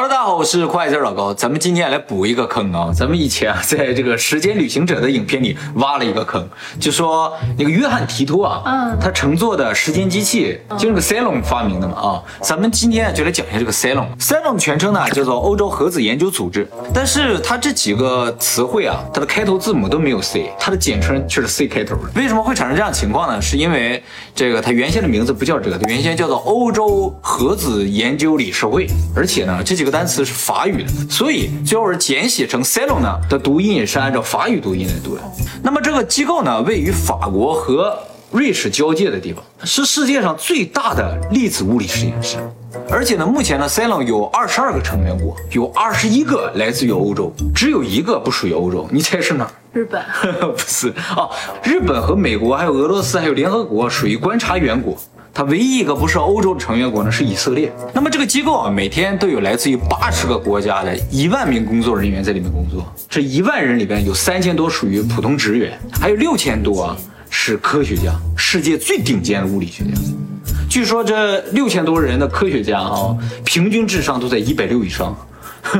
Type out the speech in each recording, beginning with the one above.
Hello，大家好，我是快字老高。咱们今天来补一个坑啊！咱们以前啊，在这个《时间旅行者》的影片里挖了一个坑，就说那个约翰提托啊，嗯他乘坐的时间机器就是个 Cylon 发明的嘛啊。咱们今天就来讲一下这个。Cylon 的全称呢叫做欧洲核子研究组织，但是它这几个词汇啊，它的开头字母都没有 C，它的简称却是 C 开头的。为什么会产生这样情况呢？是因为这个它原先的名字不叫这个，它原先叫做欧洲核子研究理事会，而且呢这几个单词是法语的，所以最后是简写成 Cylon 呢的读音也是按照法语读音来读的。那么这个机构呢位于法国和瑞士交界的地方，是世界上最大的粒子物理实验室。而且呢，目前呢，Cylon 有二十二个成员国，有二十一个来自于欧洲，只有一个不属于欧洲，你猜是哪儿？日本，不是啊，日本和美国还有俄罗斯还有联合国属于观察员国。它唯一一个不是欧洲的成员国呢是以色列。那么这个机构啊，每天都有来自于八十个国家的一万名工作人员在里面工作。这一万人里边有三千多属于普通职员，还有六千多啊是科学家，世界最顶尖的物理学家。据说这六千多人的科学家啊，平均智商都在一百六以上。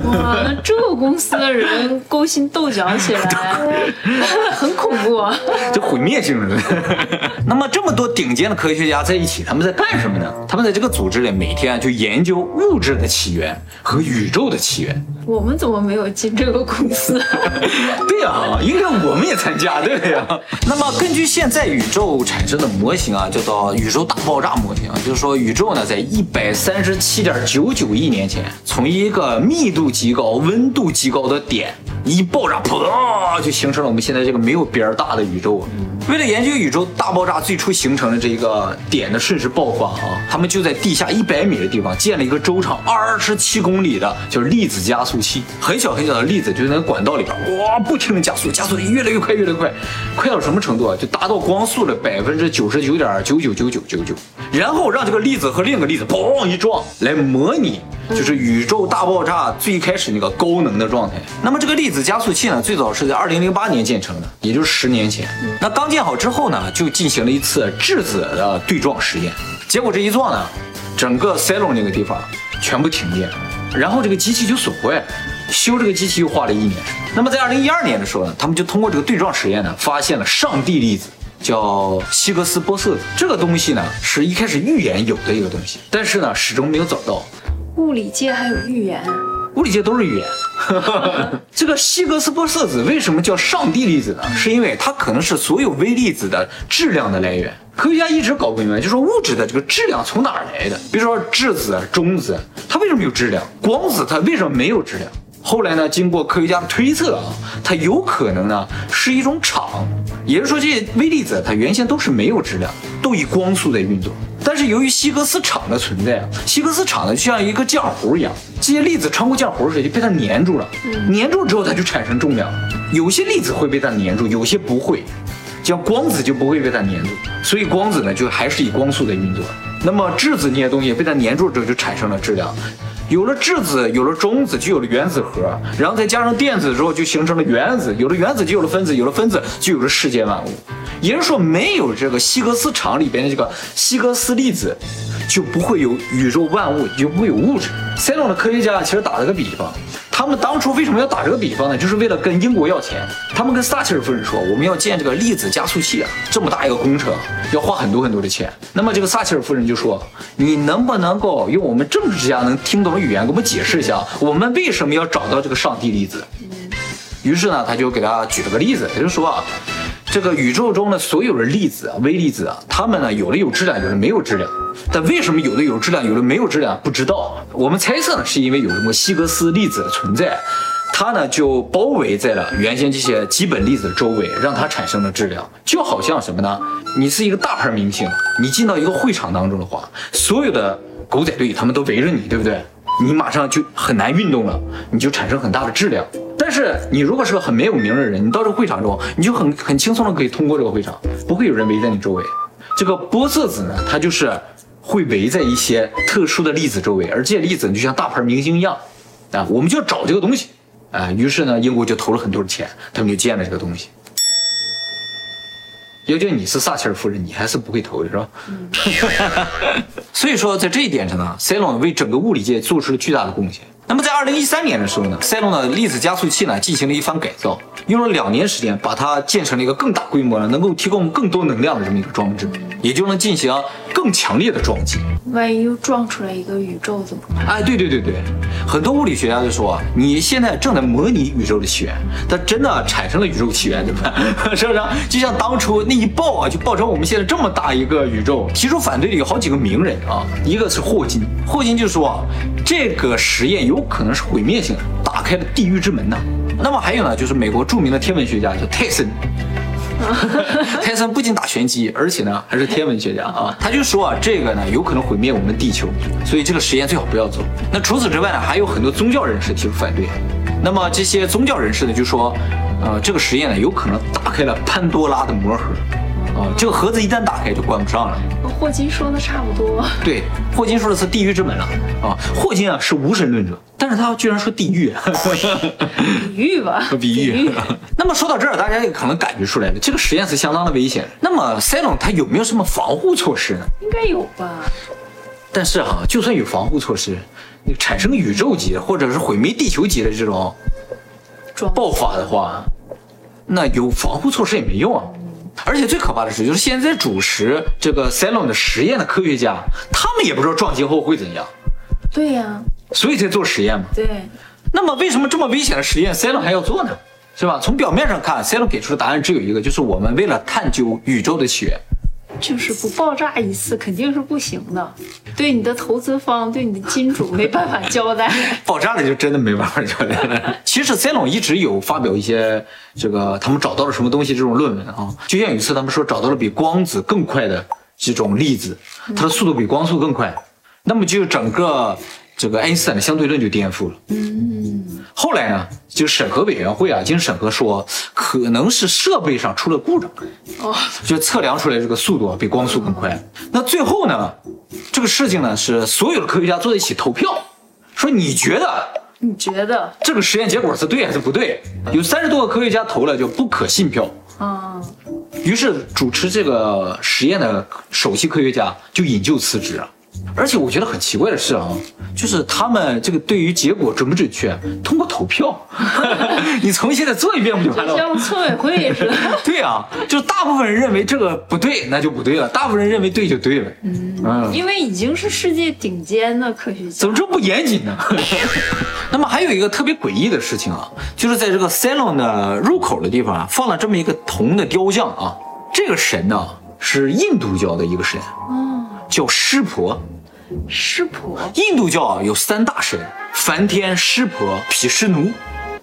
哇，那这个公司的人勾心斗角起来，很恐怖啊！就毁灭性的。那么这么多顶尖的科学家在一起，他们在干什么呢？他们在这个组织里每天就研究物质的起源和宇宙的起源。我们怎么没有进这个公司？对呀、应该我们也参加，对不对呀？那么根据现在宇宙产生的模型啊，叫做宇宙大爆炸模型啊，就是说宇宙呢在一百三十七点九九亿年前，从一个密度极高、温度极高的点一爆炸，噗，就形成了我们现在这个没有边儿大的宇宙啊。为了研究宇宙大爆炸最初形成的这个点的瞬时爆发啊，他们就在地下一百米的地方建了一个周长二十七公里的，就是粒子加速器，很小很小的粒子就在那管道里边，哇，不停的加速，加速得越来越快，越来越快，快到什么程度啊？就达到光速的百分之九十九点九九九九九九，然后让这个粒子和另一个粒子砰一撞，来模拟就是宇宙大爆炸最开始那个高能的状态。那么这个粒子加速器呢，最早是在二零零八年建成的，也就是十年前。那刚建建好之后呢，就进行了一次质子的对撞实验。结果这一撞呢，整个塞隆那个地方全部停电，然后这个机器就损坏了。修这个机器又花了一年。那么在二零一二年的时候呢，他们就通过这个对撞实验呢，发现了上帝粒子。叫希格斯玻色子，这个东西呢是一开始预言有的一个东西，但是呢始终没有找到。物理界还有预言，物理界都是预言。这个希格斯玻色子为什么叫上帝粒子呢？是因为它可能是所有微粒子的质量的来源。科学家一直搞不明白，就说物质的这个质量从哪儿来的？比如说质子、中子，它为什么有质量？光子它为什么没有质量？后来呢，经过科学家的推测啊，它有可能呢是一种场，也就是说这些微粒子它原先都是没有质量，都以光速在运作。但是由于希格斯场的存在啊，希格斯场呢就像一个浆糊一样，这些粒子穿过浆糊时就被它粘住了，粘住之后它就产生重量。有些粒子会被它粘住，有些不会，像光子就不会被它粘住，所以光子呢就还是以光速在运作。那么质子那些东西被它粘住之后就产生了质量。有了质子，有了中子，就有了原子核，然后再加上电子之后，就形成了原子。有了原子，就有了分子，有了分子，就有了世界万物。也就是说，没有这个希格斯场里边的这个希格斯粒子，就不会有宇宙万物，就不会有物质。塞隆的科学家其实打了个比方，他们当初为什么要打这个比方呢？就是为了跟英国要钱。他们跟撒切尔夫人说，我们要建这个粒子加速器啊，这么大一个工程，要花很多很多的钱。那么这个撒切尔夫人就说，你能不能够用我们政治家能听懂的语言给我们解释一下，我们为什么要找到这个上帝粒子？于是呢，他就给大家举了个例子，他就说啊，这个宇宙中的所有的粒子啊、微粒子啊，它们呢有的有质量，有的没有质量。但为什么有的有质量，有的没有质量，不知道。我们猜测呢，是因为有什么希格斯粒子的存在，它呢就包围在了原先这些基本粒子的周围，让它产生了质量。就好像什么呢？你是一个大牌明星，你进到一个会场当中的话，所有的狗仔队他们都围着你，对不对？你马上就很难运动了，你就产生很大的质量。但是你如果是个很没有名的人，你到这个会场中，你就很很轻松的可以通过这个会场，不会有人围在你周围。这个玻色子呢，它就是会围在一些特殊的粒子周围，而这些粒子就像大牌明星一样啊，我们就要找这个东西啊。于是呢，英国就投了很多的钱，他们就建了这个东西。要叫你是撒切尔夫人，你还是不会投的是吧？所以说，在这一点上呢，塞隆为整个物理界做出了巨大的贡献。那么在二零一三年的时候呢，塞隆的粒子加速器呢进行了一番改造，用了两年时间把它建成了一个更大规模的、能够提供更多能量的这么一个装置，也就能进行更强烈的撞击。万一又撞出来一个宇宙怎么办？哎，对对对对，很多物理学家就说，你现在正在模拟宇宙的起源，它真的产生了宇宙起源，对吧？是不是？就像当初那一爆啊，就爆成我们现在这么大一个宇宙。提出反对的有好几个名人啊，一个是霍金，霍金就说啊，这个实验有可能是毁灭性的，打开了地狱之门呐。那么还有呢，就是美国著名的天文学家叫泰森。泰森不仅打拳击，而且呢还是天文学家啊。他就说啊，这个呢有可能毁灭我们地球，所以这个实验最好不要做。那除此之外呢，还有很多宗教人士提出反对。那么这些宗教人士呢就说，呃，这个实验呢有可能打开了潘多拉的魔盒，啊，这个盒子一旦打开就关不上了。和霍金说的差不多。对，霍金说的是地狱之门了啊。霍金啊是无神论者，但是他居然说地狱，比喻吧，比喻。那么说到这儿，大家也可能感觉出来了，这个实验是相当的危险。那么塞隆他有没有什么防护措施呢？应该有吧。但是哈，就算有防护措施，那产生宇宙级或者是毁灭地球级的这种爆发的话，那有防护措施也没用啊。而且最可怕的是，就是现在主持这个 Salon 的实验的科学家，他们也不知道撞击后会怎样。对呀，所以才做实验嘛。对。那么为什么这么危险的实验 Salon 还要做呢？是吧？从表面上看，，Salon 给出的答案只有一个，就是我们为了探究宇宙的起源。就是不爆炸一次肯定是不行的，对你的投资方、对你的金主没办法交代。爆炸了就真的没办法交代了。其实 CERN 一直有发表一些这个他们找到了什么东西这种论文啊，就像有一次他们说找到了比光子更快的这种粒子，它的速度比光速更快，那么就整个。这个爱因斯坦的相对论就颠覆了。嗯，后来呢，就审核委员会啊，经审核说可能是设备上出了故障，哦，就测量出来这个速度啊比光速更快。那最后呢，这个事情呢是所有的科学家坐在一起投票，说你觉得你觉得这个实验结果是对还是不对？有三十多个科学家投了叫不可信票啊。于是主持这个实验的首席科学家就引咎辞职了。而且我觉得很奇怪的是啊，就是他们这个对于结果准不准确，通过投票，你重新再做一遍不就完了？像村委会似的。对啊，就大部分人认为这个不对，那就不对了；大部分人认为对就对了。嗯，因为已经是世界顶尖的科学家，怎么这么不严谨呢？那么还有一个特别诡异的事情啊，就是在这个 salon 的入口的地方啊，放了这么一个铜的雕像啊，这个神呢是印度教的一个神，哦，叫湿婆。湿婆，印度教啊有三大神：梵天、湿婆、毗湿奴。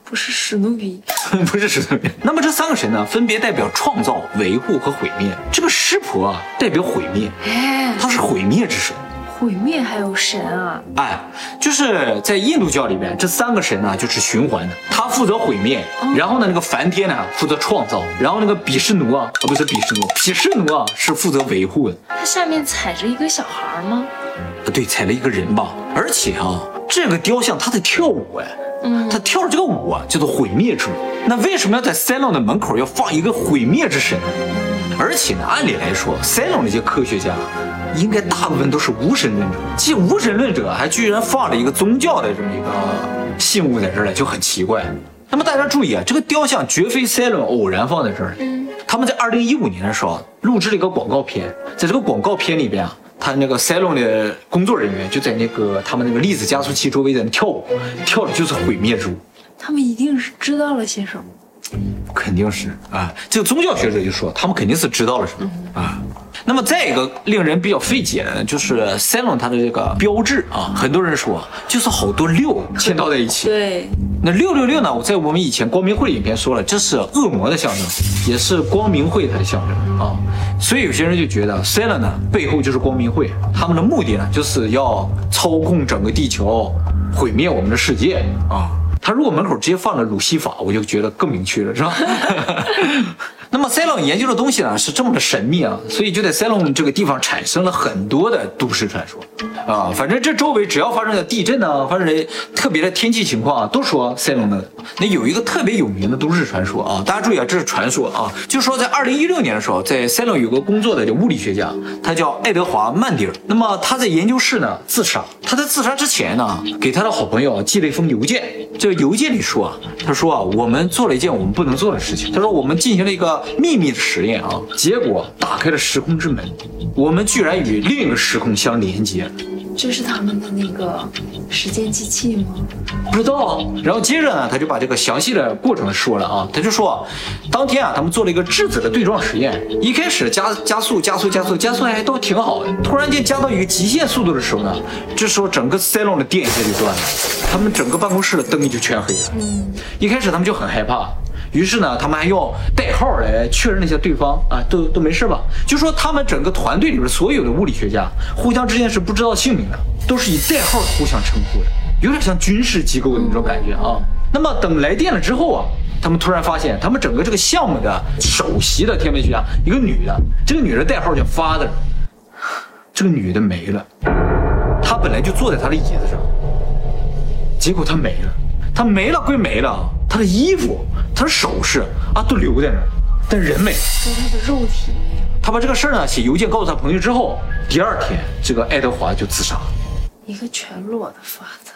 不是史努比，不是史努比。那么这三个神呢，分别代表创造、维护和毁灭。这个湿婆啊，代表毁灭，哎，他是毁灭之神。毁灭还有神啊？哎，就是在印度教里面，这三个神呢就是循环的，他负责毁灭，然后呢那个梵天呢负责创造，然后那个毗湿奴啊，啊不是毗湿奴，毗湿奴啊是负责维护的。他下面踩着一个小孩吗？不对，踩了一个人吧。而且啊，这个雕像他在跳舞哎，嗯，他跳这个舞啊叫做毁灭之舞。那为什么要在塞隆的门口要放一个毁灭之神？而且呢，按理来说，塞隆那些科学家。应该大部分都是无神论者，既无神论者还居然放了一个宗教的这么一个信物在这儿来，就很奇怪。那么大家注意啊，这个雕像绝非塞伦偶然放在这儿的。他们在二零一五年的时候录制了一个广告片，在这个广告片里边啊，他那个塞隆的工作人员就在那个他们那个粒子加速器周围在那跳舞，跳的就是毁灭之舞。他们一定是知道了些什么，肯定是啊。这个宗教学者就说，他们肯定是知道了什么啊。那么再一个令人比较费解的，就是 Salon 它的这个标志啊，很多人说就是好多六嵌套在一起。对，那六六六呢？我在我们以前光明会影片说了，这是恶魔的象征，也是光明会它的象征啊。所以有些人就觉得 Salon 呢背后就是光明会，他们的目的呢就是要操控整个地球，毁灭我们的世界啊。他如果门口直接放了鲁西法，我就觉得更明确了，是吧？那么塞隆研究的东西呢是这么的神秘啊，所以就在塞隆这个地方产生了很多的都市传说。啊，反正这周围只要发生的地震呢，发生特别的天气情况啊，都说塞隆的。那有一个特别有名的都市传说啊，大家注意啊，这是传说啊，就说在二零一六年的时候，在塞隆有个工作的叫物理学家，他叫爱德华曼迪尔。那么他在研究室呢自杀，他在自杀之前呢，给他的好朋友寄了一封邮件。这个邮件里说啊，他说啊，我们做了一件我们不能做的事情。他说我们进行了一个秘密的实验啊，结果打开了时空之门，我们居然与另一个时空相连接。这是他们的那个时间机器吗？不知道。然后接着呢，他就把这个详细的过程说了啊，他就说，当天啊，他们做了一个质子的对撞实验，一开始加加速加速加速加速还都挺好的，突然间加到一个极限速度的时候呢，这时候整个塞隆的电线就断了，他们整个办公室的灯就全黑了。嗯，一开始他们就很害怕。于是呢，他们还用代号来确认了一下对方啊，都都没事吧？就说他们整个团队里边所有的物理学家互相之间是不知道姓名的，都是以代号互相称呼的，有点像军事机构的那种感觉啊。那么等来电了之后啊，他们突然发现，他们整个这个项目的首席的天文学家，一个女的，这个女的代号叫 Father，这个女的没了，她本来就坐在她的椅子上，结果她没了，她没了归没了。她的衣服，他的首饰啊，都留在那儿，但人没了。那他的肉体。他把这个事儿呢写邮件告诉他朋友之后，第二天这个爱德华就自杀了。一个全裸的法子。